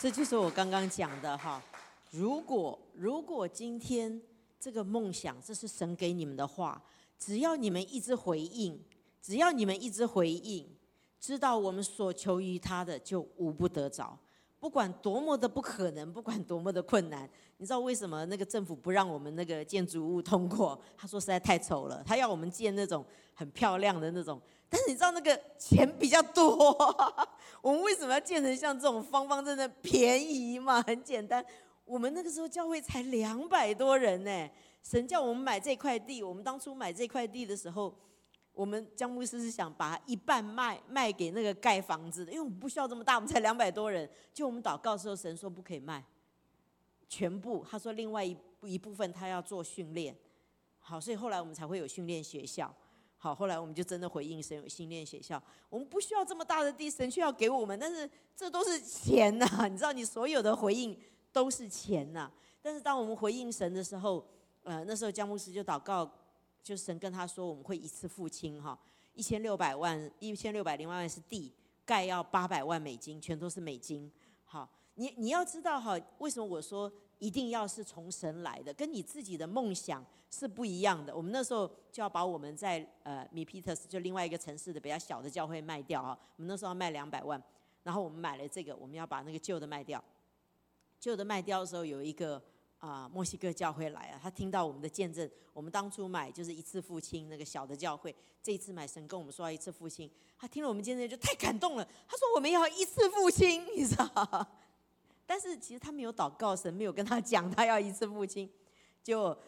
这就是我刚刚讲的哈。如果如果今天这个梦想，这是神给你们的话，只要你们一直回应，只要你们一直回应，知道我们所求于他的，就无不得着。不管多么的不可能，不管多么的困难，你知道为什么那个政府不让我们那个建筑物通过？他说实在太丑了，他要我们建那种很漂亮的那种。但是你知道那个钱比较多，我们为什么要建成像这种方方正正、便宜嘛？很简单，我们那个时候教会才两百多人呢。神叫我们买这块地，我们当初买这块地的时候。我们江牧师是想把一半卖卖给那个盖房子的，因为我们不需要这么大，我们才两百多人。就我们祷告的时候，神说不可以卖，全部。他说另外一一部分他要做训练，好，所以后来我们才会有训练学校。好，后来我们就真的回应神有训练学校。我们不需要这么大的地，神却要给我们，但是这都是钱呐，你知道，你所有的回应都是钱呐。但是当我们回应神的时候，呃，那时候江牧师就祷告。就神跟他说，我们会一次付清哈，一千六百万，一千六百零万万是地，盖要八百万美金，全都是美金。好，你你要知道哈，为什么我说一定要是从神来的，跟你自己的梦想是不一样的。我们那时候就要把我们在呃米皮特斯就另外一个城市的比较小的教会卖掉啊，我们那时候要卖两百万，然后我们买了这个，我们要把那个旧的卖掉。旧的卖掉的时候有一个。啊，墨西哥教会来啊，他听到我们的见证，我们当初买就是一次付清那个小的教会，这一次买神跟我们说要一次付清，他听了我们见证就太感动了，他说我们要一次付清，你知道？但是其实他没有祷告，神没有跟他讲他要一次付清，就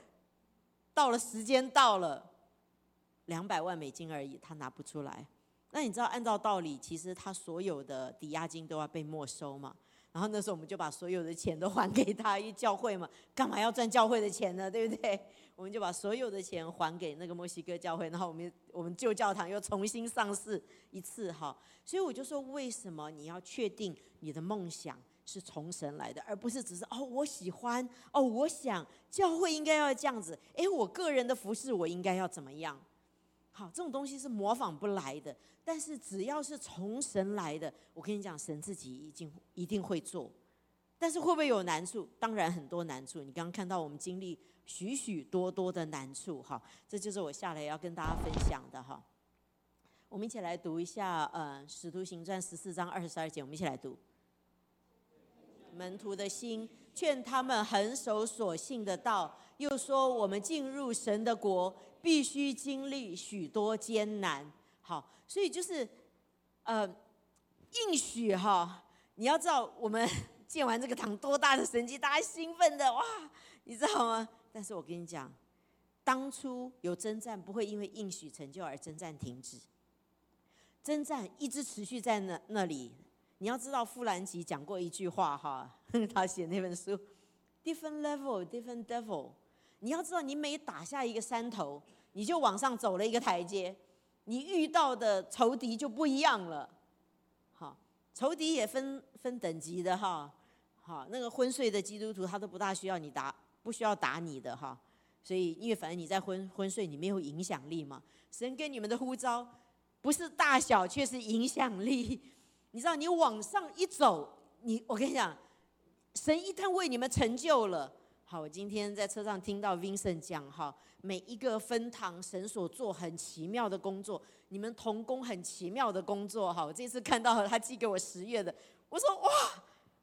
到了时间到了，两百万美金而已，他拿不出来。那你知道按照道理，其实他所有的抵押金都要被没收嘛？然后那时候我们就把所有的钱都还给他，因为教会嘛，干嘛要赚教会的钱呢？对不对？我们就把所有的钱还给那个墨西哥教会，然后我们我们旧教堂又重新上市一次哈。所以我就说，为什么你要确定你的梦想是从神来的，而不是只是哦我喜欢哦我想教会应该要这样子，哎我个人的服饰我应该要怎么样？好，这种东西是模仿不来的。但是只要是从神来的，我跟你讲，神自己已经一定会做。但是会不会有难处？当然很多难处。你刚刚看到我们经历许许多多的难处，哈，这就是我下来要跟大家分享的哈。我们一起来读一下，呃，《使徒行传》十四章二十二节，我们一起来读。门徒的心劝他们恒守所信的道，又说我们进入神的国，必须经历许多艰难。好，所以就是，呃，应许哈，你要知道我们 建完这个堂多大的神迹，大家兴奋的哇，你知道吗？但是我跟你讲，当初有征战不会因为应许成就而征战停止，征战一直持续在那那里。你要知道，富兰吉讲过一句话哈，他写那本书，different level, different devil。你要知道，你每打下一个山头，你就往上走了一个台阶。你遇到的仇敌就不一样了，好，仇敌也分分等级的哈，好，那个昏睡的基督徒他都不大需要你打，不需要打你的哈，所以因为反正你在昏昏睡，你没有影响力嘛。神给你们的呼召不是大小，却是影响力。你知道，你往上一走，你我跟你讲，神一旦为你们成就了。好，我今天在车上听到 Vincent 讲哈，每一个分堂神所做很奇妙的工作，你们同工很奇妙的工作哈。我这次看到他寄给我十月的，我说哇，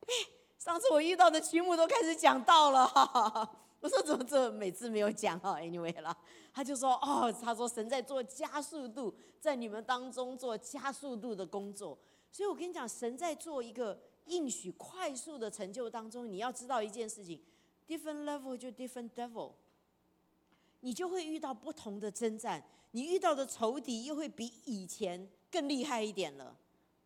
哎，上次我遇到的曲目都开始讲到了，哈 哈我说怎么这每次没有讲哈？Anyway 啦，他就说哦，他说神在做加速度，在你们当中做加速度的工作，所以我跟你讲，神在做一个应许快速的成就当中，你要知道一件事情。different level 就 different devil，你就会遇到不同的征战，你遇到的仇敌又会比以前更厉害一点了。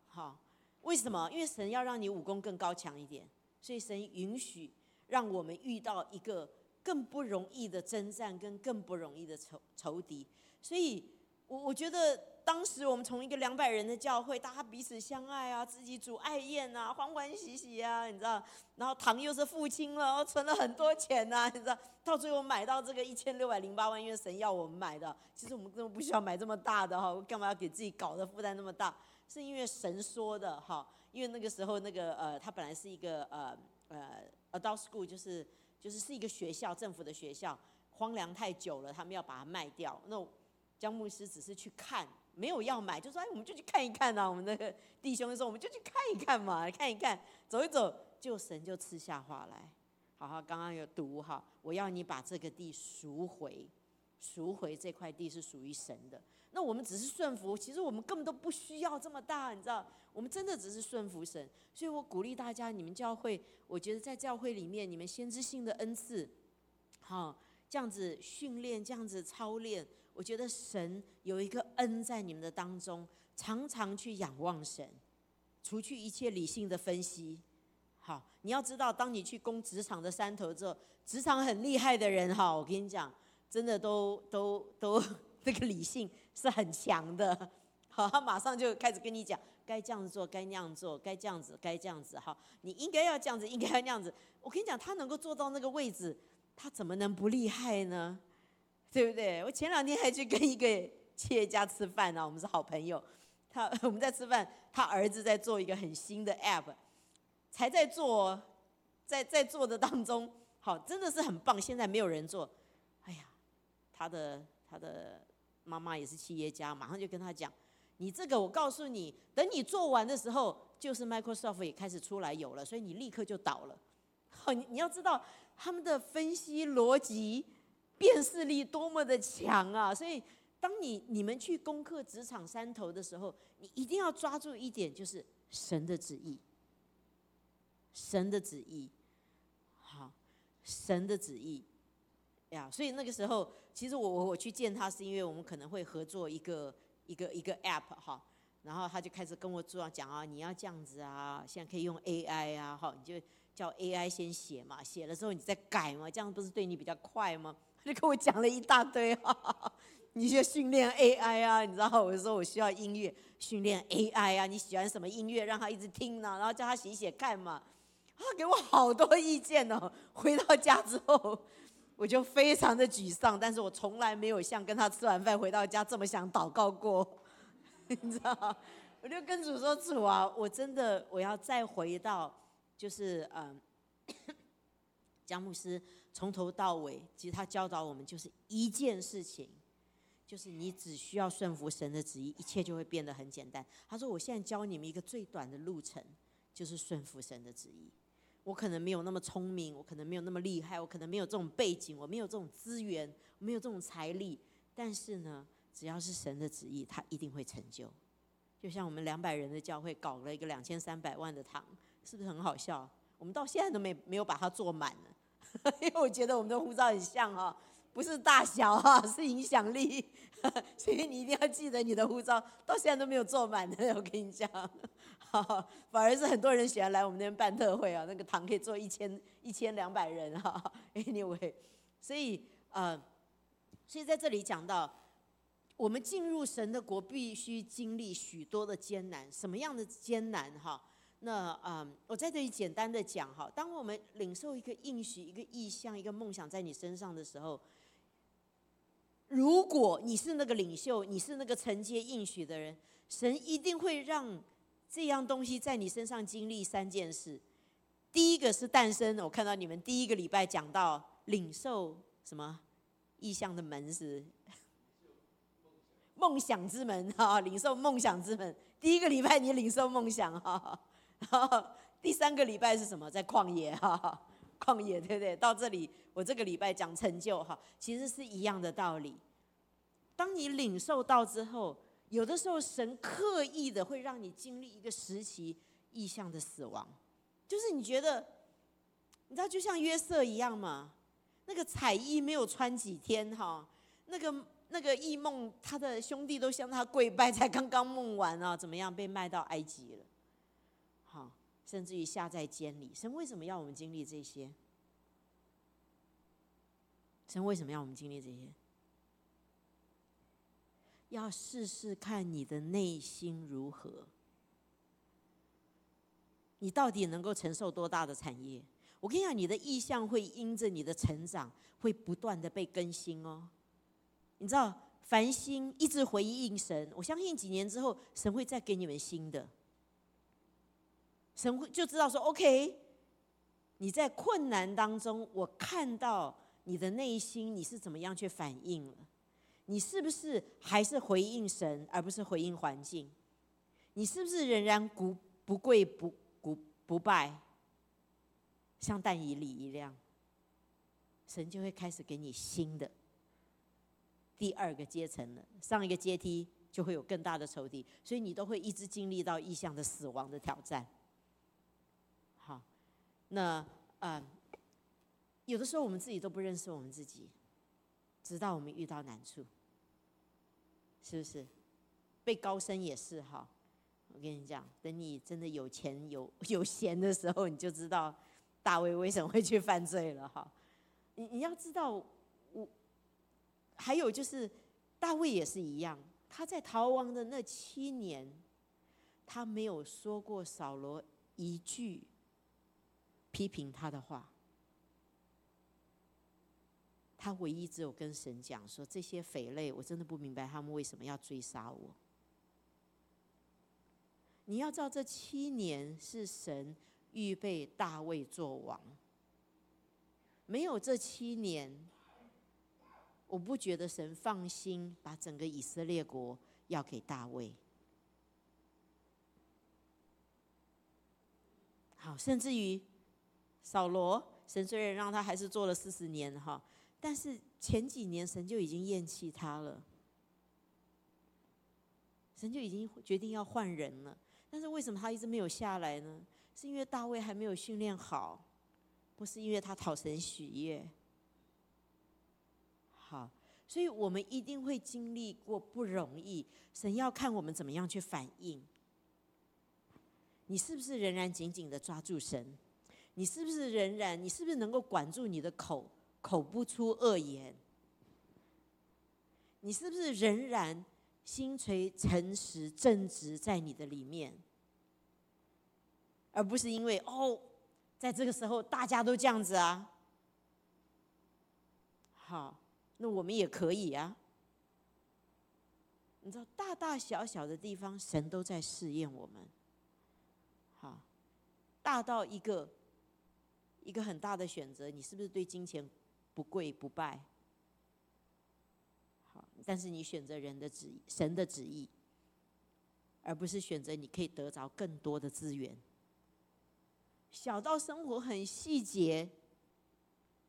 好，为什么？因为神要让你武功更高强一点，所以神允许让我们遇到一个更不容易的征战，跟更不容易的仇仇敌。所以，我我觉得当时我们从一个两百人的教会，大家彼此相爱啊，自己煮爱宴啊，欢欢喜喜啊，你知道？然后糖又是付清了，存了很多钱呐，你知道？到最后买到这个一千六百零八万，因为神要我们买的。其实我们根本不需要买这么大的哈，干嘛要给自己搞的负担那么大？是因为神说的哈。因为那个时候，那个呃，他本来是一个呃呃 adult school，就是就是是一个学校，政府的学校，荒凉太久了，他们要把它卖掉。那江牧师只是去看，没有要买，就说哎，我们就去看一看呐。我们那个弟兄说，我们就去看一看嘛，看一看，走一走，就神就赐下话来。好好，刚刚有读哈，我要你把这个地赎回，赎回这块地是属于神的。那我们只是顺服，其实我们根本都不需要这么大，你知道？我们真的只是顺服神。所以我鼓励大家，你们教会，我觉得在教会里面，你们先知性的恩赐，好，这样子训练，这样子操练，我觉得神有一个恩在你们的当中，常常去仰望神，除去一切理性的分析。好，你要知道，当你去攻职场的山头之后，职场很厉害的人，哈，我跟你讲，真的都都都 那个理性。是很强的，好，他马上就开始跟你讲，该这样子做，该那样做，该这样子，该这样子，好，你应该要这样子，应该要那样子。我跟你讲，他能够做到那个位置，他怎么能不厉害呢？对不对？我前两天还去跟一个企业家吃饭呢，我们是好朋友。他 我们在吃饭，他儿子在做一个很新的 app，才在做，在在做的当中，好，真的是很棒。现在没有人做，哎呀，他的他的。妈妈也是企业家，马上就跟他讲：“你这个，我告诉你，等你做完的时候，就是 Microsoft 也开始出来有了，所以你立刻就倒了。好，你你要知道他们的分析逻辑、辨识力多么的强啊！所以，当你你们去攻克职场山头的时候，你一定要抓住一点，就是神的旨意。神的旨意，好，神的旨意。”呀，所以那个时候，其实我我我去见他，是因为我们可能会合作一个一个一个 app 哈，然后他就开始跟我主要讲啊，你要这样子啊，现在可以用 AI 啊，哈，你就叫 AI 先写嘛，写了之后你再改嘛，这样不是对你比较快吗？就跟我讲了一大堆啊，你就训练 AI 啊，你知道，我说我需要音乐训练 AI 啊，你喜欢什么音乐，让他一直听呢，然后叫他写写看嘛，他给我好多意见哦，回到家之后。我就非常的沮丧，但是我从来没有像跟他吃完饭回到家这么想祷告过，你知道？我就跟主说：“主啊，我真的我要再回到，就是嗯，江牧师从头到尾，其实他教导我们就是一件事情，就是你只需要顺服神的旨意，一切就会变得很简单。”他说：“我现在教你们一个最短的路程，就是顺服神的旨意。”我可能没有那么聪明，我可能没有那么厉害，我可能没有这种背景，我没有这种资源，没有这种财力。但是呢，只要是神的旨意，他一定会成就。就像我们两百人的教会搞了一个两千三百万的堂，是不是很好笑？我们到现在都没没有把它做满呢，因为我觉得我们的护照很像哈，不是大小哈，是影响力。所以你一定要记得你的护照到现在都没有做满的，我跟你讲。反而是很多人喜欢来我们那边办特会啊，那个堂可以坐一千一千两百人哈。Anyway，所以呃，所以在这里讲到，我们进入神的国必须经历许多的艰难，什么样的艰难哈？那啊，我在这里简单的讲哈，当我们领受一个应许、一个意向、一个梦想在你身上的时候，如果你是那个领袖，你是那个承接应许的人，神一定会让。这样东西在你身上经历三件事，第一个是诞生。我看到你们第一个礼拜讲到领受什么意象的门是 梦想之门哈，领受梦想之门。第一个礼拜你领受梦想哈，第三个礼拜是什么？在旷野哈，旷野对不对？到这里我这个礼拜讲成就哈，其实是一样的道理。当你领受到之后。有的时候，神刻意的会让你经历一个时期意象的死亡，就是你觉得，你知道，就像约瑟一样嘛，那个彩衣没有穿几天哈，那个那个异梦，他的兄弟都向他跪拜，才刚刚梦完啊，怎么样被卖到埃及了？甚至于下在监里。神为什么要我们经历这些？神为什么要我们经历这些？要试试看你的内心如何，你到底能够承受多大的产业？我跟你讲，你的意向会因着你的成长，会不断的被更新哦。你知道，凡心一直回应神，我相信几年之后，神会再给你们新的。神会就知道说，OK，你在困难当中，我看到你的内心，你是怎么样去反应了？你是不是还是回应神，而不是回应环境？你是不是仍然不不跪不不不拜，像但以理一样？神就会开始给你新的第二个阶层了。上一个阶梯就会有更大的仇敌，所以你都会一直经历到意象的死亡的挑战。那嗯，有的时候我们自己都不认识我们自己。直到我们遇到难处，是不是？被高升也是哈。我跟你讲，等你真的有钱有有闲的时候，你就知道大卫为什么会去犯罪了哈。你你要知道，我还有就是大卫也是一样，他在逃亡的那七年，他没有说过扫罗一句批评他的话。他唯一只有跟神讲说：“这些匪类，我真的不明白他们为什么要追杀我。”你要知道，这七年是神预备大卫做王。没有这七年，我不觉得神放心把整个以色列国要给大卫。好，甚至于扫罗，神虽然让他还是做了四十年，哈。但是前几年神就已经厌弃他了，神就已经决定要换人了。但是为什么他一直没有下来呢？是因为大卫还没有训练好，不是因为他讨神喜悦。好，所以我们一定会经历过不容易。神要看我们怎么样去反应。你是不是仍然紧紧的抓住神？你是不是仍然？你是不是能够管住你的口？口不出恶言，你是不是仍然心垂诚实正直在你的里面，而不是因为哦，在这个时候大家都这样子啊？好，那我们也可以啊。你知道，大大小小的地方，神都在试验我们。好，大到一个一个很大的选择，你是不是对金钱？不跪不拜，好，但是你选择人的旨意，神的旨意，而不是选择你可以得着更多的资源。小到生活很细节，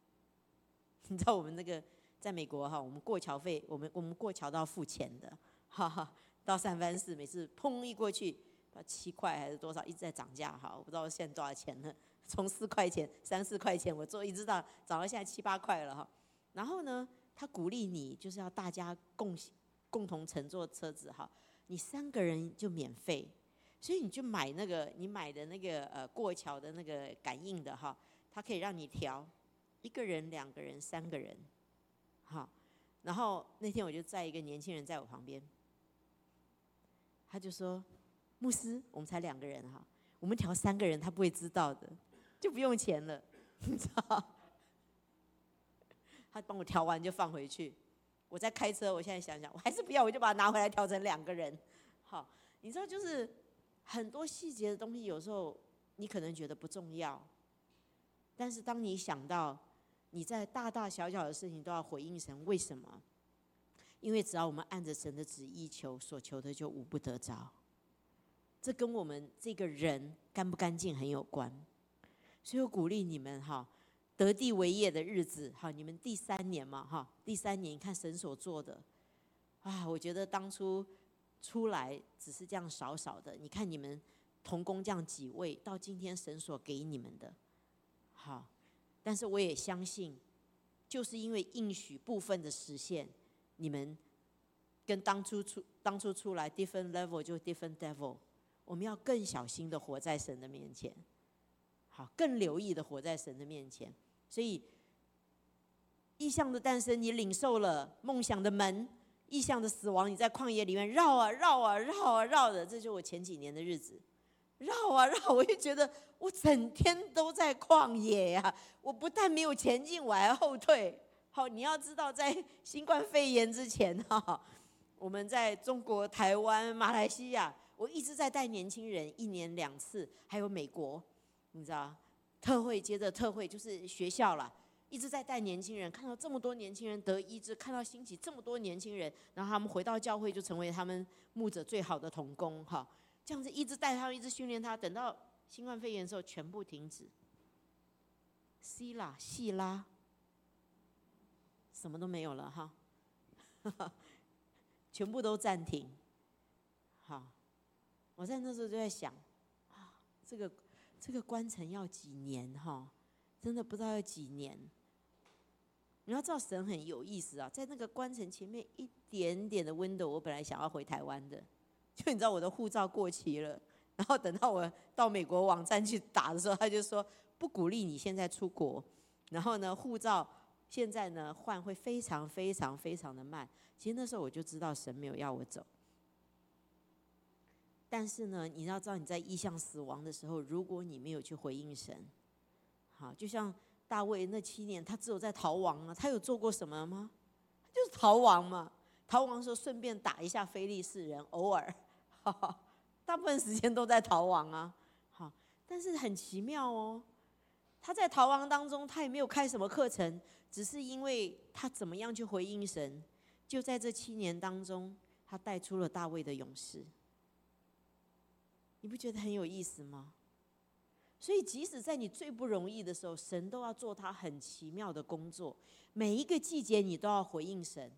你知道我们那个在美国哈，我们过桥费，我们我们过桥都要付钱的，哈哈，到三藩市每次砰一过去，七块还是多少，一直在涨价哈，我不知道现在多少钱呢。从四块钱、三四块钱，我做一直到涨到现在七八块了哈。然后呢，他鼓励你就是要大家共共同乘坐车子哈，你三个人就免费，所以你就买那个你买的那个呃过桥的那个感应的哈，它可以让你调一个人、两个人、三个人，好。然后那天我就载一个年轻人在我旁边，他就说：“牧师，我们才两个人哈，我们调三个人他不会知道的。”就不用钱了，你知道？他帮我调完就放回去。我在开车，我现在想想，我还是不要，我就把它拿回来调成两个人。好，你知道，就是很多细节的东西，有时候你可能觉得不重要，但是当你想到你在大大小小的事情都要回应神，为什么？因为只要我们按着神的旨意求，所求的就无不得着。这跟我们这个人干不干净很有关。所以我鼓励你们哈，得地为业的日子哈，你们第三年嘛哈，第三年看神所做的，啊，我觉得当初出来只是这样少少的，你看你们同工这样几位，到今天神所给你们的，好，但是我也相信，就是因为应许部分的实现，你们跟当初出当初出来 different level 就 different devil，我们要更小心的活在神的面前，好，更留意的活在神的面前。所以，意象的诞生，你领受了梦想的门；意象的死亡，你在旷野里面绕啊绕啊绕啊绕的。这就是我前几年的日子，绕啊绕，我就觉得我整天都在旷野呀。我不但没有前进，我还后退。好，你要知道，在新冠肺炎之前哈。我们在中国、台湾、马来西亚，我一直在带年轻人，一年两次，还有美国，你知道，特会接着特会，就是学校了，一直在带年轻人，看到这么多年轻人得医治，看到兴起这么多年轻人，然后他们回到教会就成为他们牧者最好的童工，哈，这样子一直带他们，一直训练他，等到新冠肺炎的时候全部停止，希拉、希拉，什么都没有了，哈。全部都暂停。好，我在那时候就在想，啊，这个这个关城要几年哈？真的不知道要几年。你要知道神很有意思啊，在那个关城前面一点点的 window，我本来想要回台湾的，就你知道我的护照过期了，然后等到我到美国网站去打的时候，他就说不鼓励你现在出国，然后呢，护照现在呢换会非常非常非常的慢。其实那时候我就知道神没有要我走，但是呢，你要知道你在意向死亡的时候，如果你没有去回应神，好，就像大卫那七年，他只有在逃亡啊，他有做过什么吗？就是逃亡嘛，逃亡的时候顺便打一下非利士人，偶尔，大部分时间都在逃亡啊，好，但是很奇妙哦，他在逃亡当中，他也没有开什么课程，只是因为他怎么样去回应神。就在这七年当中，他带出了大卫的勇士。你不觉得很有意思吗？所以，即使在你最不容易的时候，神都要做他很奇妙的工作。每一个季节，你都要回应神。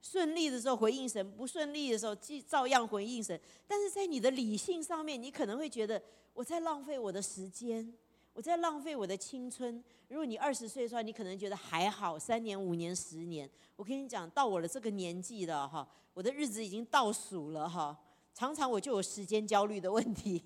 顺利的时候回应神，不顺利的时候，既照样回应神。但是在你的理性上面，你可能会觉得我在浪费我的时间。我在浪费我的青春。如果你二十岁的时候，你可能觉得还好，三年、五年、十年。我跟你讲，到我的这个年纪了哈，我的日子已经倒数了哈。常常我就有时间焦虑的问题，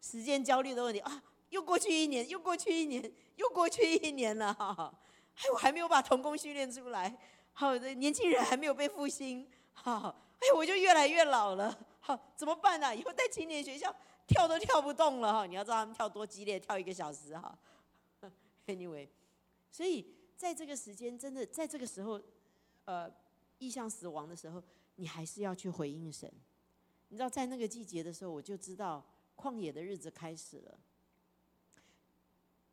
时间焦虑的问题啊，又过去一年，又过去一年，又过去一年了哈。哎，我还没有把童工训练出来，好的年轻人还没有被复兴，好，哎，我就越来越老了，好，怎么办呢？以后在青年学校。跳都跳不动了哈！你要知道他们跳多激烈，跳一个小时哈。Anyway，所以在这个时间，真的在这个时候，呃，意向死亡的时候，你还是要去回应神。你知道，在那个季节的时候，我就知道旷野的日子开始了。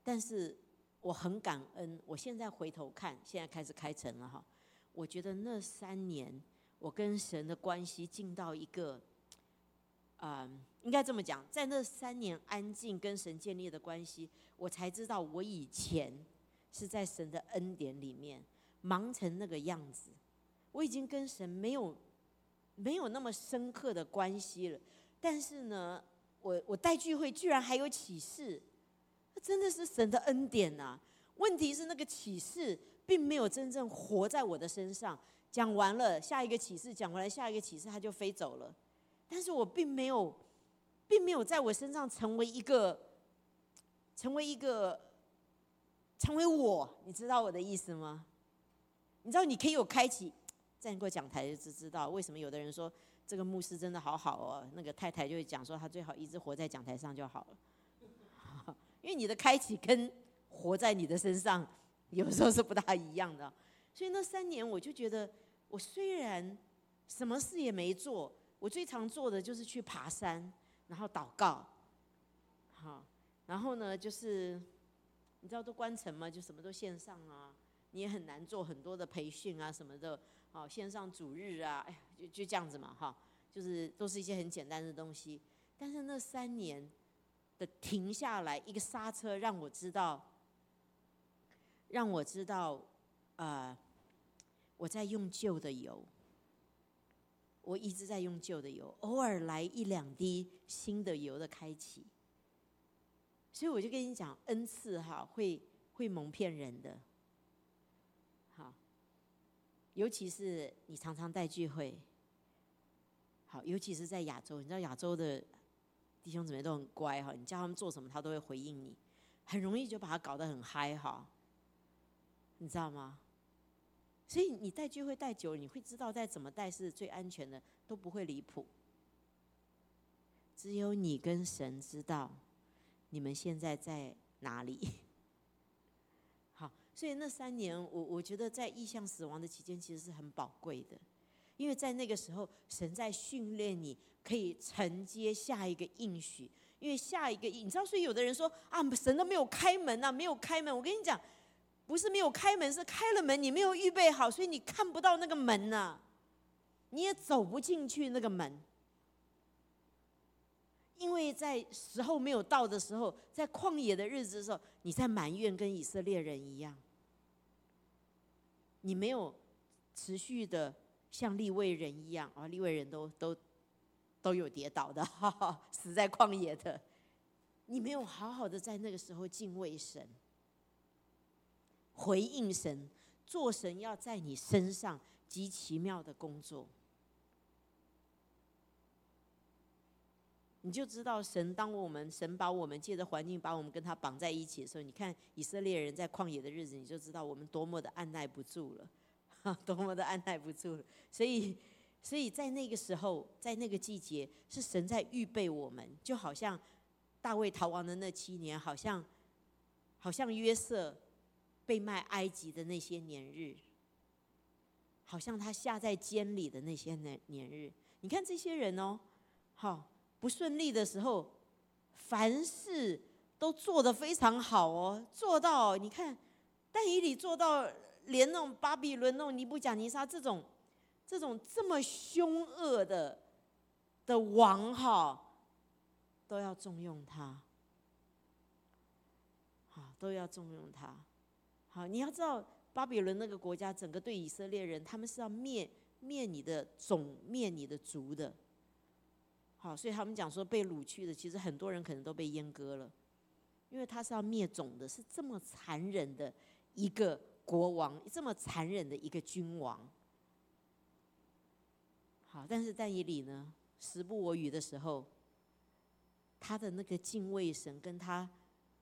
但是我很感恩，我现在回头看，现在开始开城了哈。我觉得那三年，我跟神的关系进到一个，嗯。应该这么讲，在那三年安静跟神建立的关系，我才知道我以前是在神的恩典里面忙成那个样子。我已经跟神没有没有那么深刻的关系了。但是呢，我我带聚会居然还有启示，那真的是神的恩典呐。问题是那个启示并没有真正活在我的身上。讲完了，下一个启示讲完了，下一个启示他就飞走了。但是我并没有。并没有在我身上成为一个，成为一个，成为我，你知道我的意思吗？你知道你可以有开启，站过讲台就知道为什么有的人说这个牧师真的好好哦，那个太太就会讲说他最好一直活在讲台上就好了，因为你的开启跟活在你的身上有时候是不大一样的，所以那三年我就觉得我虽然什么事也没做，我最常做的就是去爬山。然后祷告，好，然后呢，就是你知道都关城嘛，就什么都线上啊，你也很难做很多的培训啊什么的，好，线上主日啊，哎，就就这样子嘛，哈，就是都是一些很简单的东西。但是那三年的停下来一个刹车，让我知道，让我知道，呃，我在用旧的油。我一直在用旧的油，偶尔来一两滴新的油的开启。所以我就跟你讲，恩赐哈会会蒙骗人的，尤其是你常常带聚会，好，尤其是在亚洲，你知道亚洲的弟兄姊妹都很乖哈，你叫他们做什么，他都会回应你，很容易就把他搞得很嗨哈，你知道吗？所以你带聚会带久了，你会知道再怎么带是最安全的，都不会离谱。只有你跟神知道你们现在在哪里。所以那三年，我我觉得在意向死亡的期间，其实是很宝贵的。因为在那个时候，神在训练你，可以承接下一个应许。因为下一个，你知道，所以有的人说啊，神都没有开门呐，没有开门。我跟你讲，不是没有开门，是开了门，你没有预备好，所以你看不到那个门呐，你也走不进去那个门。因为在时候没有到的时候，在旷野的日子的时候，你在埋怨，跟以色列人一样，你没有持续的。像立位人一样啊，立位人都都都有跌倒的，哈 哈死在旷野的。你没有好好的在那个时候敬畏神，回应神，做神要在你身上极奇妙的工作，你就知道神当我们神把我们借着环境把我们跟他绑在一起的时候，你看以色列人在旷野的日子，你就知道我们多么的按耐不住了。多么的按耐不住了，所以，所以在那个时候，在那个季节，是神在预备我们，就好像大卫逃亡的那七年，好像，好像约瑟被卖埃及的那些年日，好像他下在监里的那些年年日。你看这些人哦，好不顺利的时候，凡事都做得非常好哦，做到你看，但以理做到。连那种巴比伦、那种尼布甲尼撒这种、这种这么凶恶的的王哈，都要重用他，好，都要重用他。好，你要知道，巴比伦那个国家，整个对以色列人，他们是要灭灭你的种、灭你的族的。好，所以他们讲说被掳去的，其实很多人可能都被阉割了，因为他是要灭种的，是这么残忍的一个。国王这么残忍的一个君王，好，但是但以理呢，时不我与的时候，他的那个敬畏神，跟他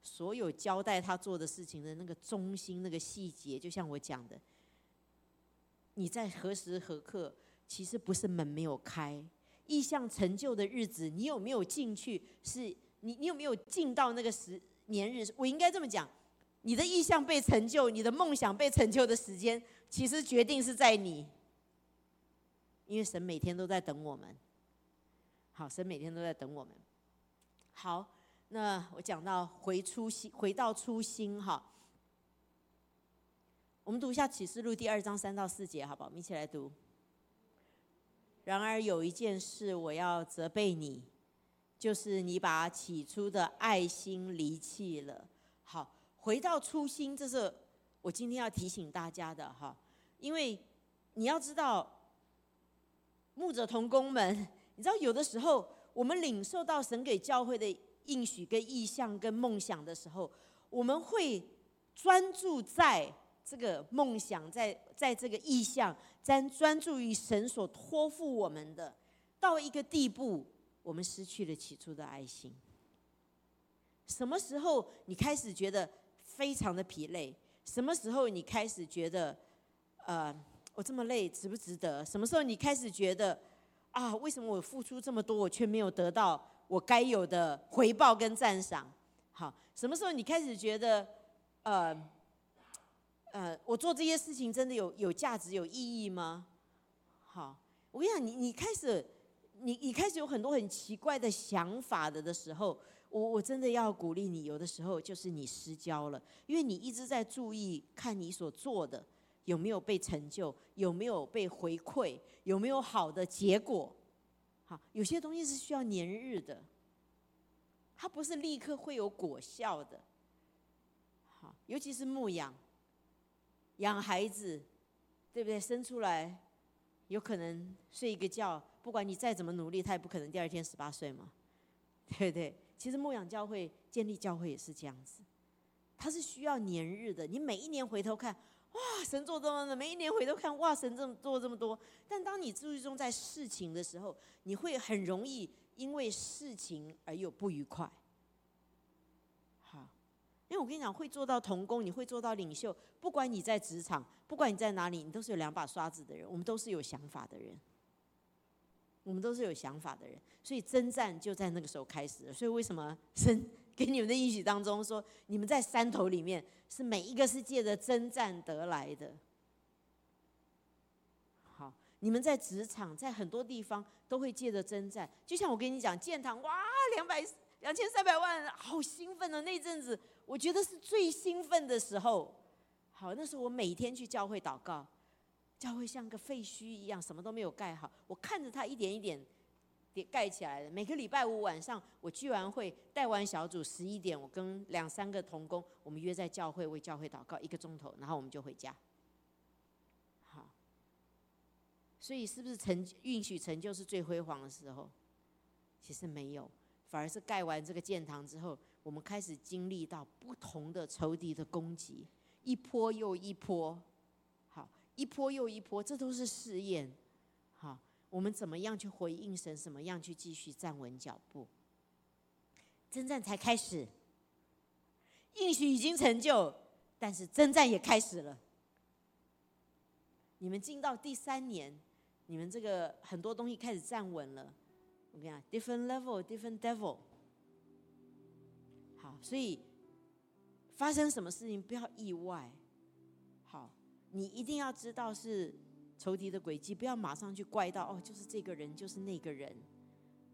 所有交代他做的事情的那个忠心、那个细节，就像我讲的，你在何时何刻，其实不是门没有开，意向成就的日子，你有没有进去？是你，你有没有进到那个时年日？我应该这么讲。你的意向被成就，你的梦想被成就的时间，其实决定是在你，因为神每天都在等我们。好，神每天都在等我们。好，那我讲到回初心，回到初心哈。我们读一下启示录第二章三到四节，好不好？我们一起来读。然而有一件事我要责备你，就是你把起初的爱心离弃了。好。回到初心，这是我今天要提醒大家的哈，因为你要知道，牧者同工们，你知道有的时候我们领受到神给教会的应许、跟意向、跟梦想的时候，我们会专注在这个梦想，在在这个意向，专专注于神所托付我们的，到一个地步，我们失去了起初的爱心。什么时候你开始觉得？非常的疲累，什么时候你开始觉得，呃，我这么累值不值得？什么时候你开始觉得，啊，为什么我付出这么多，我却没有得到我该有的回报跟赞赏？好，什么时候你开始觉得，呃，呃，我做这些事情真的有有价值、有意义吗？好，我跟你讲，你你开始，你你开始有很多很奇怪的想法的的时候。我我真的要鼓励你，有的时候就是你失焦了，因为你一直在注意看你所做的有没有被成就，有没有被回馈，有没有好的结果。好，有些东西是需要年日的，它不是立刻会有果效的。好，尤其是牧养，养孩子，对不对？生出来有可能睡一个觉，不管你再怎么努力，他也不可能第二天十八岁嘛，对不对？其实牧养教会、建立教会也是这样子，它是需要年日的。你每一年回头看，哇，神做这么多，每一年回头看，哇，神这么做这么多。但当你注意重在事情的时候，你会很容易因为事情而有不愉快。因为我跟你讲，会做到童工，你会做到领袖，不管你在职场，不管你在哪里，你都是有两把刷子的人。我们都是有想法的人，我们都是有想法的人，所以征战就在那个时候开始了。所以为什么神？给你们的应许当中说，你们在山头里面是每一个是借着征战得来的。好，你们在职场，在很多地方都会借着征战。就像我跟你讲，建堂哇，两百两千三百万，好兴奋的那阵子，我觉得是最兴奋的时候。好，那时候我每天去教会祷告，教会像个废墟一样，什么都没有盖好，我看着它一点一点。盖起来的。每个礼拜五晚上，我聚完会带完小组，十一点，我跟两三个同工，我们约在教会为教会祷告一个钟头，然后我们就回家。好，所以是不是成允许成就是最辉煌的时候？其实没有，反而是盖完这个建堂之后，我们开始经历到不同的仇敌的攻击，一波又一波，好，一波又一波，这都是试验。好我们怎么样去回应神？怎么样去继续站稳脚步？征战才开始，应许已经成就，但是征战也开始了。你们进到第三年，你们这个很多东西开始站稳了。我跟你讲，different level，different devil。所以发生什么事情不要意外。好，你一定要知道是。仇敌的轨迹，不要马上去怪到哦，就是这个人，就是那个人，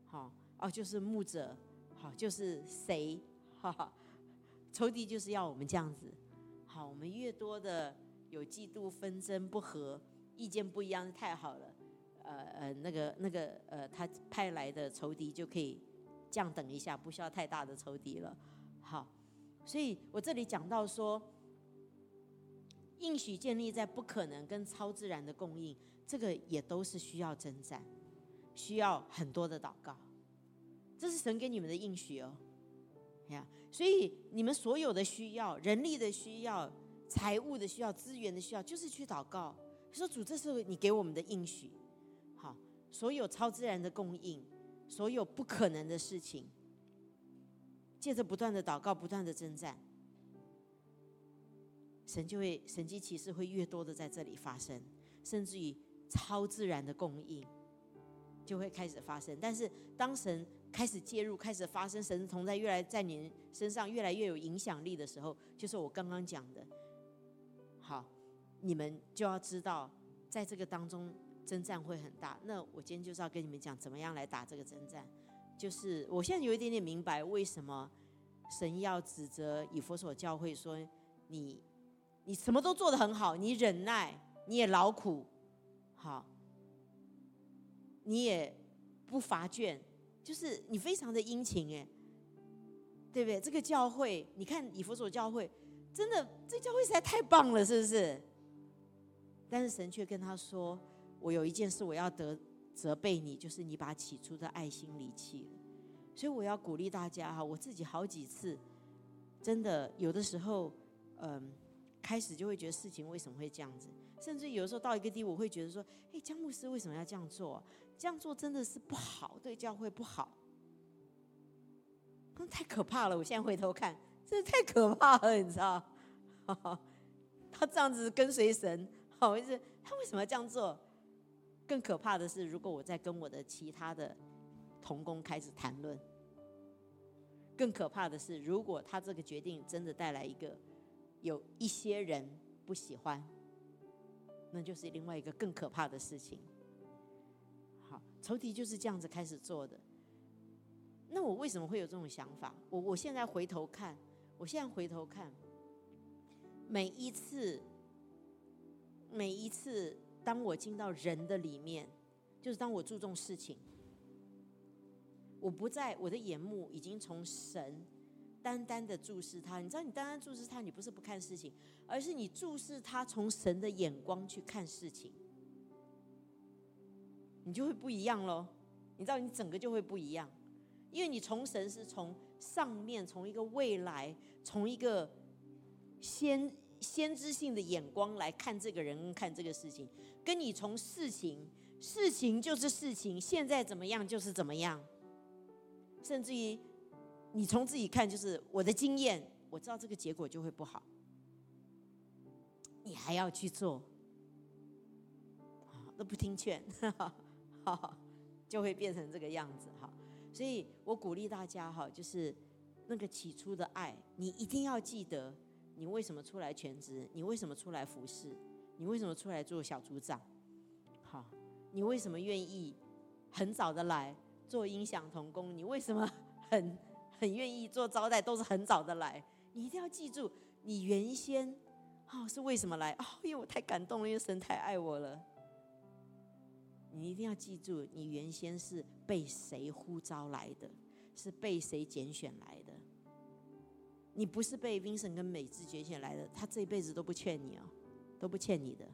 好哦，就是牧者，好，就是谁，哈哈，仇敌就是要我们这样子，好，我们越多的有嫉妒、纷争、不和、意见不一样，太好了，呃呃，那个那个呃，他派来的仇敌就可以降等一下，不需要太大的仇敌了，好，所以我这里讲到说。应许建立在不可能跟超自然的供应，这个也都是需要征战，需要很多的祷告。这是神给你们的应许哦，呀，所以你们所有的需要、人力的需要、财务的需要、资源的需要，就是去祷告，说主，这是你给我们的应许。好，所有超自然的供应，所有不可能的事情，借着不断的祷告、不断的征战。神就会神迹奇事会越多的在这里发生，甚至于超自然的供应就会开始发生。但是当神开始介入、开始发生，神同在越来在您身上越来越有影响力的时候，就是我刚刚讲的。好，你们就要知道，在这个当中征战会很大。那我今天就是要跟你们讲，怎么样来打这个征战。就是我现在有一点点明白，为什么神要指责以佛所教会说你。你什么都做得很好，你忍耐，你也劳苦，好，你也不乏倦，就是你非常的殷勤，哎，对不对？这个教会，你看以弗所教会，真的这教会实在太棒了，是不是？但是神却跟他说：“我有一件事我要得责备你，就是你把起初的爱心离弃了。”所以我要鼓励大家哈，我自己好几次，真的有的时候，嗯。开始就会觉得事情为什么会这样子，甚至有时候到一个地，我会觉得说：“哎，江牧师为什么要这样做？这样做真的是不好，对教会不好。”太可怕了！我现在回头看，真的太可怕了，你知道？他这样子跟随神，好，就是他为什么要这样做？更可怕的是，如果我在跟我的其他的同工开始谈论，更可怕的是，如果他这个决定真的带来一个。有一些人不喜欢，那就是另外一个更可怕的事情。好，仇敌就是这样子开始做的。那我为什么会有这种想法？我我现在回头看，我现在回头看，每一次，每一次，当我进到人的里面，就是当我注重事情，我不在我的眼目已经从神。单单的注视他，你知道，你单单注视他，你不是不看事情，而是你注视他，从神的眼光去看事情，你就会不一样喽。你知道，你整个就会不一样，因为你从神是从上面，从一个未来，从一个先先知性的眼光来看这个人，看这个事情，跟你从事情，事情就是事情，现在怎么样就是怎么样，甚至于你从自己看，就是我的经验，我知道这个结果就会不好，你还要去做，都不听劝，就会变成这个样子哈。所以我鼓励大家哈，就是那个起初的爱，你一定要记得。你为什么出来全职？你为什么出来服侍？你为什么出来做小组长？好，你为什么愿意很早的来做音响童工？你为什么很很愿意做招待？都是很早的来。你一定要记住，你原先哦是为什么来？哦，因为我太感动了，因为神太爱我了。你一定要记住，你原先是被谁呼召来的？是被谁拣选来的？你不是被 Vincent 跟美智拣选来的，他这一辈子都不欠你哦，都不欠你的，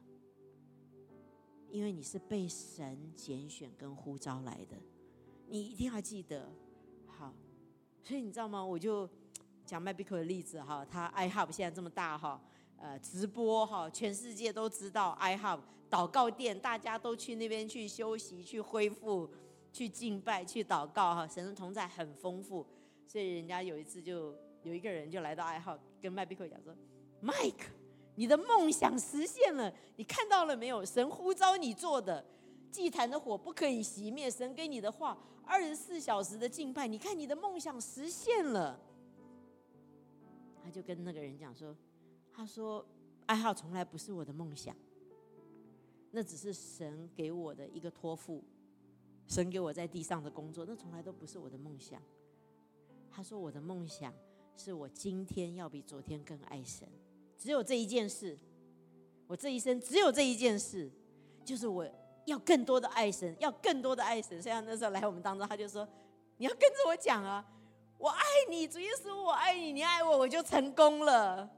因为你是被神拣选跟呼召来的，你一定要记得。好，所以你知道吗？我就讲麦比克的例子哈，他 iHub 现在这么大哈，呃，直播哈，全世界都知道 iHub 祷告店，大家都去那边去休息、去恢复、去敬拜、去祷告哈，神的同在很丰富，所以人家有一次就。有一个人就来到爱好，跟麦比克讲说：“Mike，你的梦想实现了，你看到了没有？神呼召你做的祭坛的火不可以熄灭，神给你的话，二十四小时的敬拜，你看你的梦想实现了。”他就跟那个人讲说：“他说爱好从来不是我的梦想，那只是神给我的一个托付，神给我在地上的工作，那从来都不是我的梦想。”他说：“我的梦想。”是我今天要比昨天更爱神，只有这一件事，我这一生只有这一件事，就是我要更多的爱神，要更多的爱神。所以那时候来我们当中，他就说：“你要跟着我讲啊，我爱你，主耶稣，我爱你，你爱我，我就成功了。”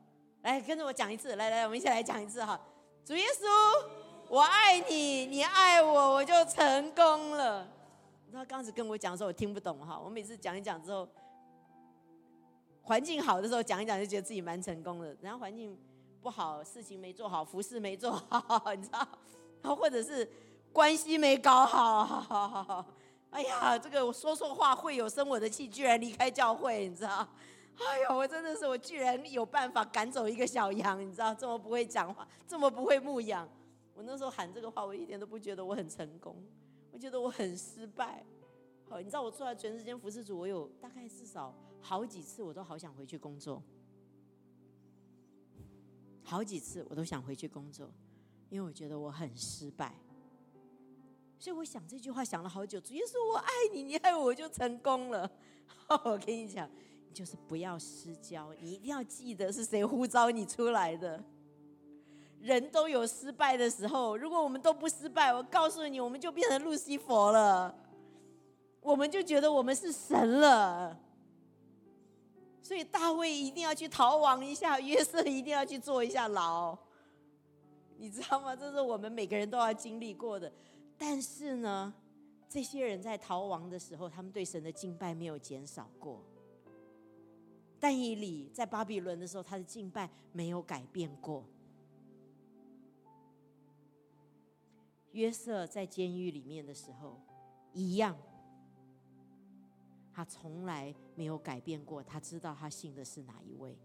来跟着我讲一次，来来，我们一起来讲一次哈。主耶稣，我爱你，你爱我，我就成功了。你知道刚开始跟我讲的时候，我听不懂哈。我每次讲一讲之后。环境好的时候讲一讲，就觉得自己蛮成功的。然后环境不好，事情没做好，服饰没做好，你知道？然后或者是关系没搞好，哎呀，这个我说错话会有生我的气，居然离开教会，你知道？哎呦，我真的是我居然有办法赶走一个小羊，你知道？这么不会讲话，这么不会牧养。我那时候喊这个话，我一点都不觉得我很成功，我觉得我很失败。好，你知道我出来全世间服侍主，我有大概至少。好几次我都好想回去工作，好几次我都想回去工作，因为我觉得我很失败。所以我想这句话想了好久。主耶稣，我爱你，你爱我，我就成功了。我跟你讲，你就是不要失焦，你一定要记得是谁呼召你出来的。人都有失败的时候，如果我们都不失败，我告诉你，我们就变成路西佛了，我们就觉得我们是神了。所以大卫一定要去逃亡一下，约瑟一定要去坐一下牢，你知道吗？这是我们每个人都要经历过的。但是呢，这些人在逃亡的时候，他们对神的敬拜没有减少过。但以理在巴比伦的时候，他的敬拜没有改变过。约瑟在监狱里面的时候，一样。他从来没有改变过，他知道他信的是哪一位。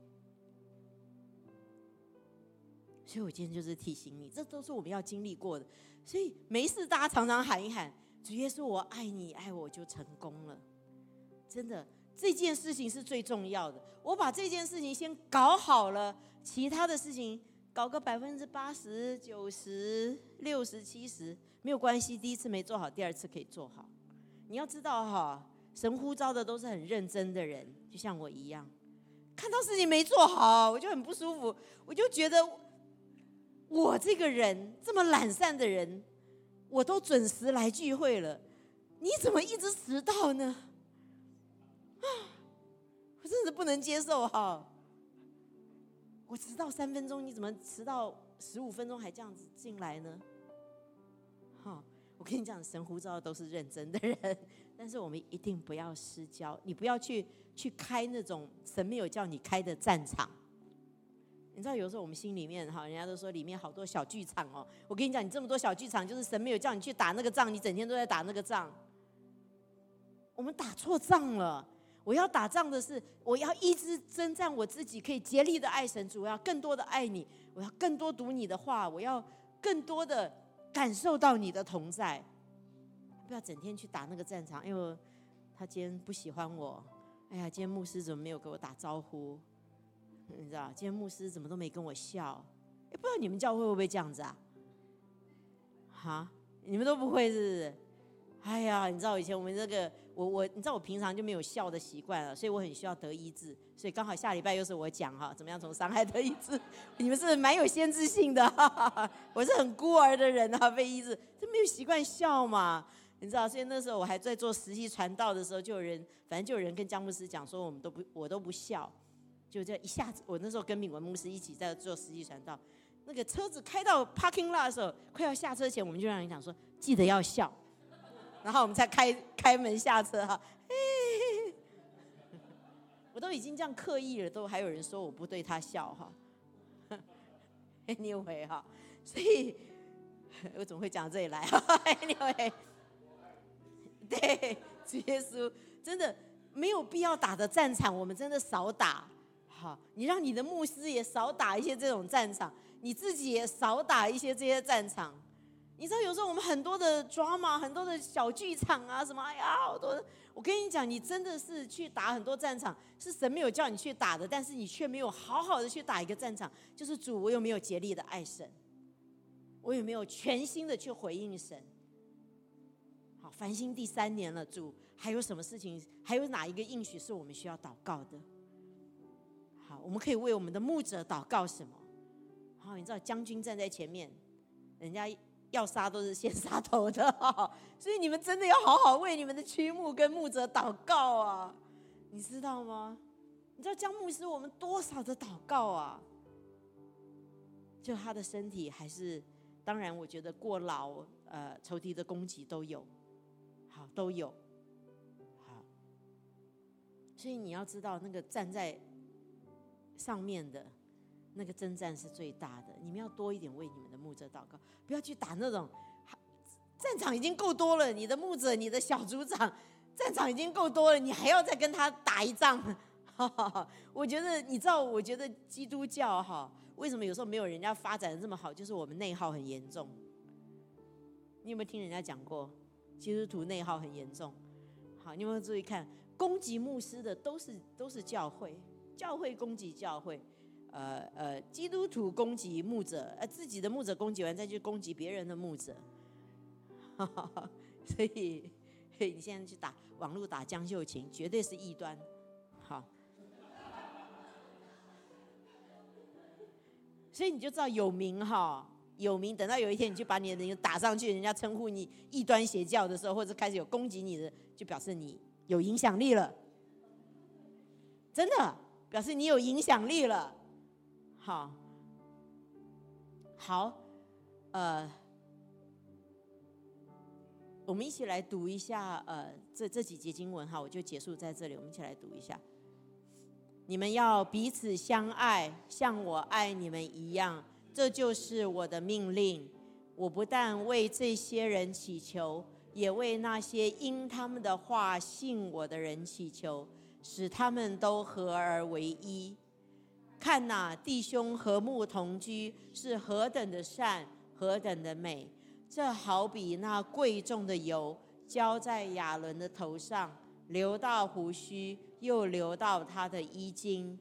所以我今天就是提醒你，这都是我们要经历过的。所以没事，大家常常喊一喊，主耶稣，我爱你，爱我就成功了。真的，这件事情是最重要的。我把这件事情先搞好了，其他的事情搞个百分之八十九十六十七十没有关系。第一次没做好，第二次可以做好。你要知道哈。神呼召的都是很认真的人，就像我一样。看到事情没做好，我就很不舒服。我就觉得，我这个人这么懒散的人，我都准时来聚会了，你怎么一直迟到呢？啊，我真是不能接受哈！我迟到三分钟，你怎么迟到十五分钟还这样子进来呢？我跟你讲，神呼召都是认真的人，但是我们一定不要失焦。你不要去去开那种神没有叫你开的战场，你知道有时候我们心里面哈，人家都说里面好多小剧场哦。我跟你讲，你这么多小剧场，就是神没有叫你去打那个仗，你整天都在打那个仗。我们打错仗了。我要打仗的是，我要一直征战我自己，可以竭力的爱神主，我要更多的爱你，我要更多读你的话，我要更多的感受到你的同在。不要整天去打那个战场，因为他今天不喜欢我。哎呀，今天牧师怎么没有给我打招呼？你知道，今天牧师怎么都没跟我笑？哎，不知道你们教会会不会这样子啊？哈，你们都不会是不是？哎呀，你知道以前我们这个，我我，你知道我平常就没有笑的习惯了，所以我很需要得医治，所以刚好下礼拜又是我讲哈，怎么样从伤害得医治？你们是蛮有先知性的，哈 哈我是很孤儿的人啊，被医治，这没有习惯笑嘛？你知道，所以那时候我还在做实习传道的时候，就有人，反正就有人跟江牧师讲说，我们都不，我都不笑。就这一下子，我那时候跟敏文牧师一起在做实际传道，那个车子开到 parking lot 的时候，快要下车前，我们就让人讲说，记得要笑，然后我们再开开门下车哈。我都已经这样刻意了，都还有人说我不对他笑哈。Anyway 哈，所以我怎么会讲这里来？Anyway，对，主耶稣真的没有必要打的战场，我们真的少打。好，你让你的牧师也少打一些这种战场，你自己也少打一些这些战场。你知道有时候我们很多的 drama，很多的小剧场啊，什么哎呀，好多。我跟你讲，你真的是去打很多战场，是神没有叫你去打的，但是你却没有好好的去打一个战场。就是主，我有没有竭力的爱神？我有没有全心的去回应神？好，繁星第三年了，主还有什么事情？还有哪一个应许是我们需要祷告的？好，我们可以为我们的牧者祷告什么？好，你知道将军站在前面，人家要杀都是先杀头的，所以你们真的要好好为你们的区牧跟牧者祷告啊！你知道吗？你知道江牧师我们多少的祷告啊？就他的身体还是，当然我觉得过劳，呃，仇敌的攻击都有，好都有，好，所以你要知道那个站在。上面的那个征战是最大的，你们要多一点为你们的牧者祷告，不要去打那种战场已经够多了。你的牧者、你的小组长，战场已经够多了，你还要再跟他打一仗？我觉得你知道，我觉得基督教哈，为什么有时候没有人家发展的这么好？就是我们内耗很严重。你有没有听人家讲过，基督徒内耗很严重？好，你有没有注意看，攻击牧师的都是都是教会。教会攻击教会，呃呃，基督徒攻击牧者，呃，自己的牧者攻击完再去攻击别人的牧者，所以，你现在去打网络打江秀琴，绝对是异端，好，所以你就知道有名哈，有名，等到有一天你就把你的名打上去，人家称呼你异端邪教的时候，或者开始有攻击你的，就表示你有影响力了，真的。表示你有影响力了，好，好，呃，我们一起来读一下，呃，这这几节经文哈，我就结束在这里。我们一起来读一下，你们要彼此相爱，像我爱你们一样，这就是我的命令。我不但为这些人祈求，也为那些因他们的话信我的人祈求。使他们都合而为一。看呐，弟兄和睦同居是何等的善，何等的美！这好比那贵重的油浇在亚伦的头上，流到胡须，又流到他的衣襟；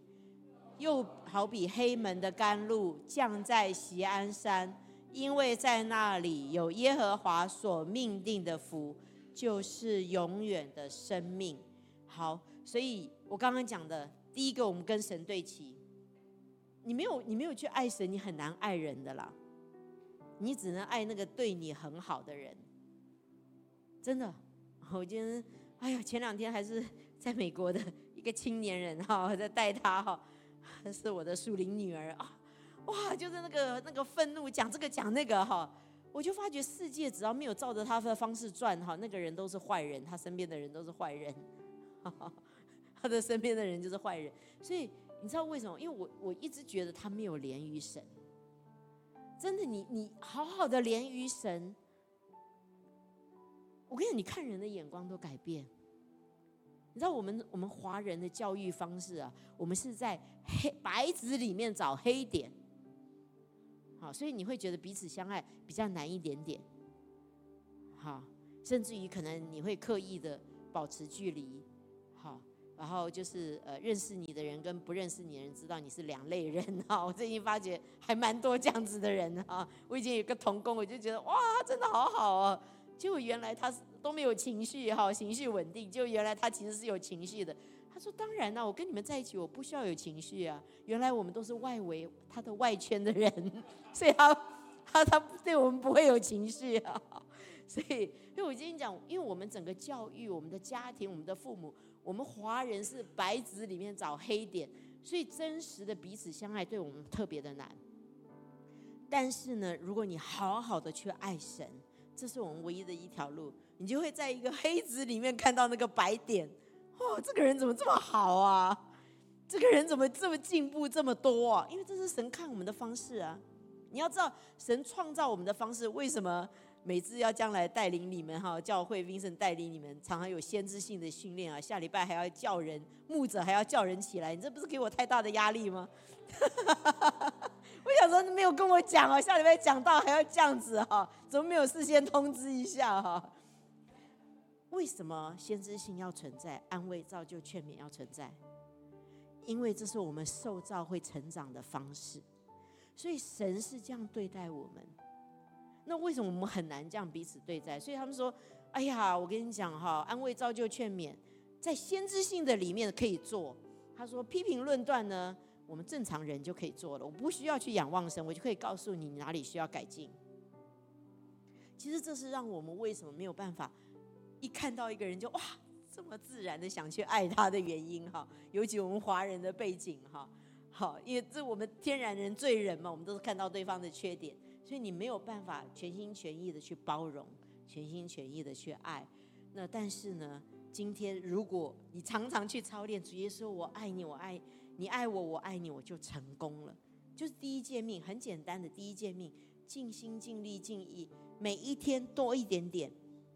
又好比黑门的甘露降在锡安山，因为在那里有耶和华所命定的福，就是永远的生命。好。所以我刚刚讲的第一个，我们跟神对齐。你没有，你没有去爱神，你很难爱人的啦。你只能爱那个对你很好的人。真的，我今天，哎呀，前两天还是在美国的一个青年人哈，在带他哈，是我的属灵女儿啊，哇，就是那个那个愤怒，讲这个讲那个哈，我就发觉世界只要没有照着他的方式转哈，那个人都是坏人，他身边的人都是坏人。他的身边的人就是坏人，所以你知道为什么？因为我我一直觉得他没有连于神。真的，你你好好的连于神，我跟你讲，你看人的眼光都改变。你知道我们我们华人的教育方式啊，我们是在黑白纸里面找黑点，好，所以你会觉得彼此相爱比较难一点点，好，甚至于可能你会刻意的保持距离，然后就是呃，认识你的人跟不认识你的人知道你是两类人哈。我最近发觉还蛮多这样子的人哈。我以前有个同工，我就觉得哇，真的好好哦。结果原来他是都没有情绪哈，情绪稳定。就原来他其实是有情绪的。他说：“当然啦，我跟你们在一起，我不需要有情绪啊。原来我们都是外围他的外圈的人，所以他他 他对我们不会有情绪啊。所以，因为我今天讲，因为我们整个教育，我们的家庭，我们的父母。”我们华人是白纸里面找黑点，所以真实的彼此相爱对我们特别的难。但是呢，如果你好好的去爱神，这是我们唯一的一条路，你就会在一个黑纸里面看到那个白点。哦，这个人怎么这么好啊？这个人怎么这么进步这么多啊？因为这是神看我们的方式啊。你要知道，神创造我们的方式为什么？每次要将来带领你们哈，教会 Vincent 带领你们，常常有先知性的训练啊。下礼拜还要叫人，牧者还要叫人起来，你这不是给我太大的压力吗？我想说你没有跟我讲哦，下礼拜讲到还要这样子哈，怎么没有事先通知一下哈？为什么先知性要存在，安慰、造就、劝勉要存在？因为这是我们受造会成长的方式，所以神是这样对待我们。那为什么我们很难这样彼此对待？所以他们说：“哎呀，我跟你讲哈，安慰、造就、劝勉，在先知性的里面可以做。”他说：“批评、论断呢，我们正常人就可以做了。我不需要去仰望神，我就可以告诉你哪里需要改进。”其实这是让我们为什么没有办法一看到一个人就哇这么自然的想去爱他的原因哈。尤其我们华人的背景哈，好，因为这我们天然人罪人嘛，我们都是看到对方的缺点。所以你没有办法全心全意的去包容，全心全意的去爱。那但是呢，今天如果你常常去操练，主耶稣，我爱你，我爱你，爱我，我爱你，我就成功了。就是第一诫命，很简单的第一诫命，尽心尽力尽意，每一天多一点点，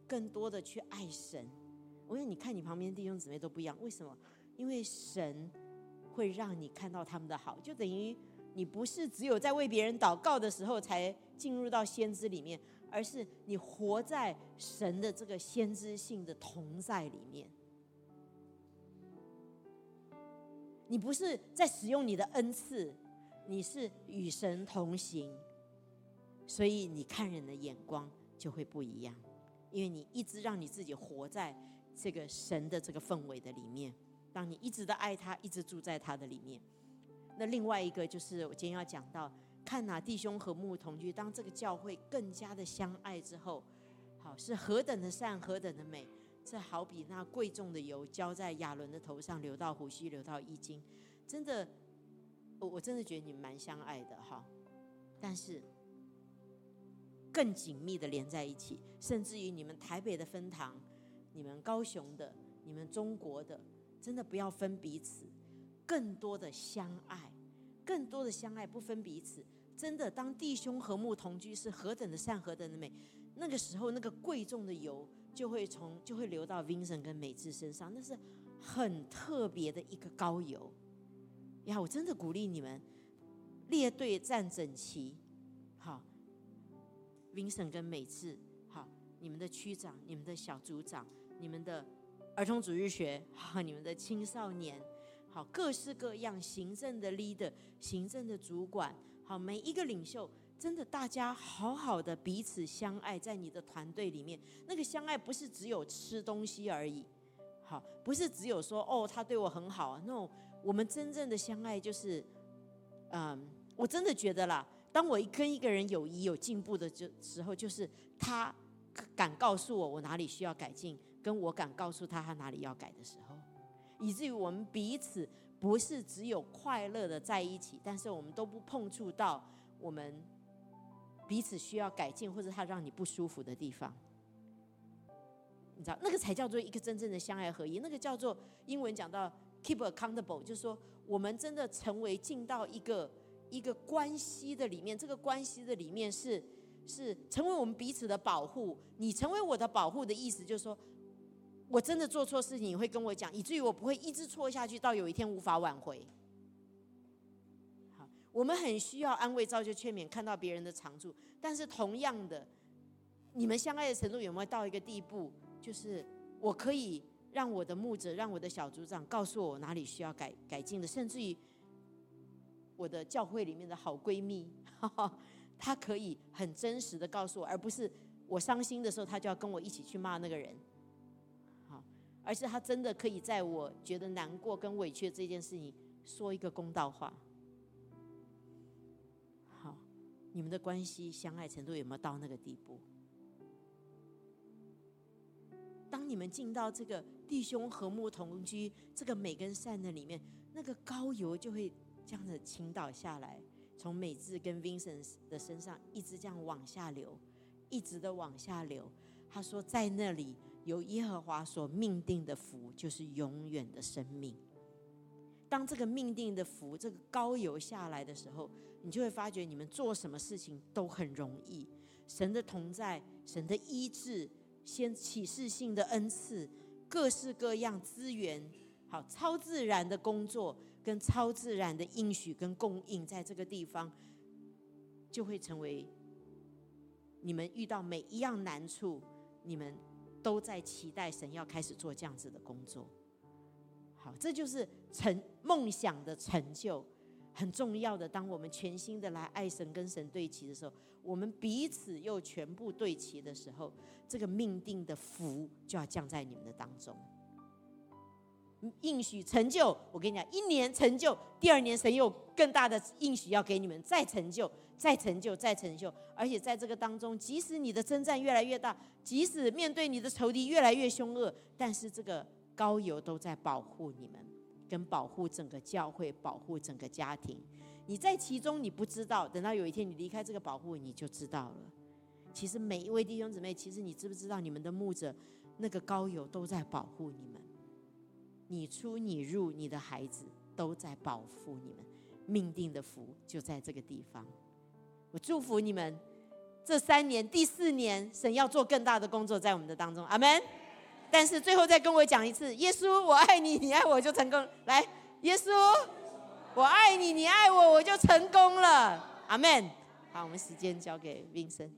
更多的去爱神。我说，你看你旁边弟兄姊妹都不一样，为什么？因为神会让你看到他们的好，就等于。你不是只有在为别人祷告的时候才进入到先知里面，而是你活在神的这个先知性的同在里面。你不是在使用你的恩赐，你是与神同行，所以你看人的眼光就会不一样，因为你一直让你自己活在这个神的这个氛围的里面，当你一直的爱他，一直住在他的里面。那另外一个就是我今天要讲到，看哪弟兄和睦同居，当这个教会更加的相爱之后，好是何等的善，何等的美。这好比那贵重的油浇在亚伦的头上，流到胡须，流到衣襟，真的，我我真的觉得你们蛮相爱的哈。但是更紧密的连在一起，甚至于你们台北的分堂，你们高雄的，你们中国的，真的不要分彼此。更多的相爱，更多的相爱，不分彼此。真的，当弟兄和睦同居，是何等的善，何等的美。那个时候，那个贵重的油就会从就会流到 Vincent 跟美智身上，那是很特别的一个高油。呀，我真的鼓励你们列队站整齐，好，Vincent 跟美智，好，你们的区长、你们的小组长、你们的儿童主日学，好，你们的青少年。各式各样行政的 leader，行政的主管，好，每一个领袖，真的大家好好的彼此相爱，在你的团队里面，那个相爱不是只有吃东西而已，好，不是只有说哦，他对我很好，那种我们真正的相爱就是，嗯，我真的觉得啦，当我跟一个人友谊有进步的就时候，就是他敢告诉我我哪里需要改进，跟我敢告诉他他哪里要改的时候。以至于我们彼此不是只有快乐的在一起，但是我们都不碰触到我们彼此需要改进或者他让你不舒服的地方。你知道，那个才叫做一个真正的相爱合一。那个叫做英文讲到 keep accountable，就是说我们真的成为进到一个一个关系的里面，这个关系的里面是是成为我们彼此的保护。你成为我的保护的意思，就是说我真的做错事情，你会跟我讲，以至于我不会一直错下去，到有一天无法挽回。好，我们很需要安慰、造就、劝勉，看到别人的长处，但是同样的，你们相爱的程度有没有到一个地步，就是我可以。让我的牧者，让我的小组长告诉我哪里需要改改进的，甚至于我的教会里面的好闺蜜，她可以很真实的告诉我，而不是我伤心的时候，她就要跟我一起去骂那个人，而是他真的可以在我觉得难过跟委屈这件事情说一个公道话。好，你们的关系相爱程度有没有到那个地步？当你们进到这个弟兄和睦同居这个美跟善的里面，那个高油就会这样子倾倒下来，从美智跟 Vincent 的身上一直这样往下流，一直的往下流。他说，在那里由耶和华所命定的福，就是永远的生命。当这个命定的福，这个高油下来的时候，你就会发觉你们做什么事情都很容易。神的同在，神的医治。先启示性的恩赐，各式各样资源，好超自然的工作跟超自然的应许跟供应，在这个地方就会成为你们遇到每一样难处，你们都在期待神要开始做这样子的工作。好，这就是成梦想的成就。很重要的，当我们全心的来爱神跟神对齐的时候，我们彼此又全部对齐的时候，这个命定的福就要降在你们的当中。应许成就，我跟你讲，一年成就，第二年神有更大的应许要给你们，再成就，再成就，再成就。而且在这个当中，即使你的征战越来越大，即使面对你的仇敌越来越凶恶，但是这个高油都在保护你们。跟保护整个教会，保护整个家庭，你在其中你不知道，等到有一天你离开这个保护，你就知道了。其实每一位弟兄姊妹，其实你知不知道，你们的牧者那个高友都在保护你们，你出你入，你的孩子都在保护你们，命定的福就在这个地方。我祝福你们，这三年第四年，神要做更大的工作在我们的当中，阿门。但是最后再跟我讲一次，耶稣，我爱你，你爱我就成功。来，耶稣，我爱你，你爱我，我就成功了。阿门。好，我们时间交给 Vincent。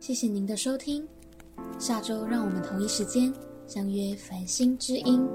谢谢您的收听，下周让我们同一时间相约繁星之音。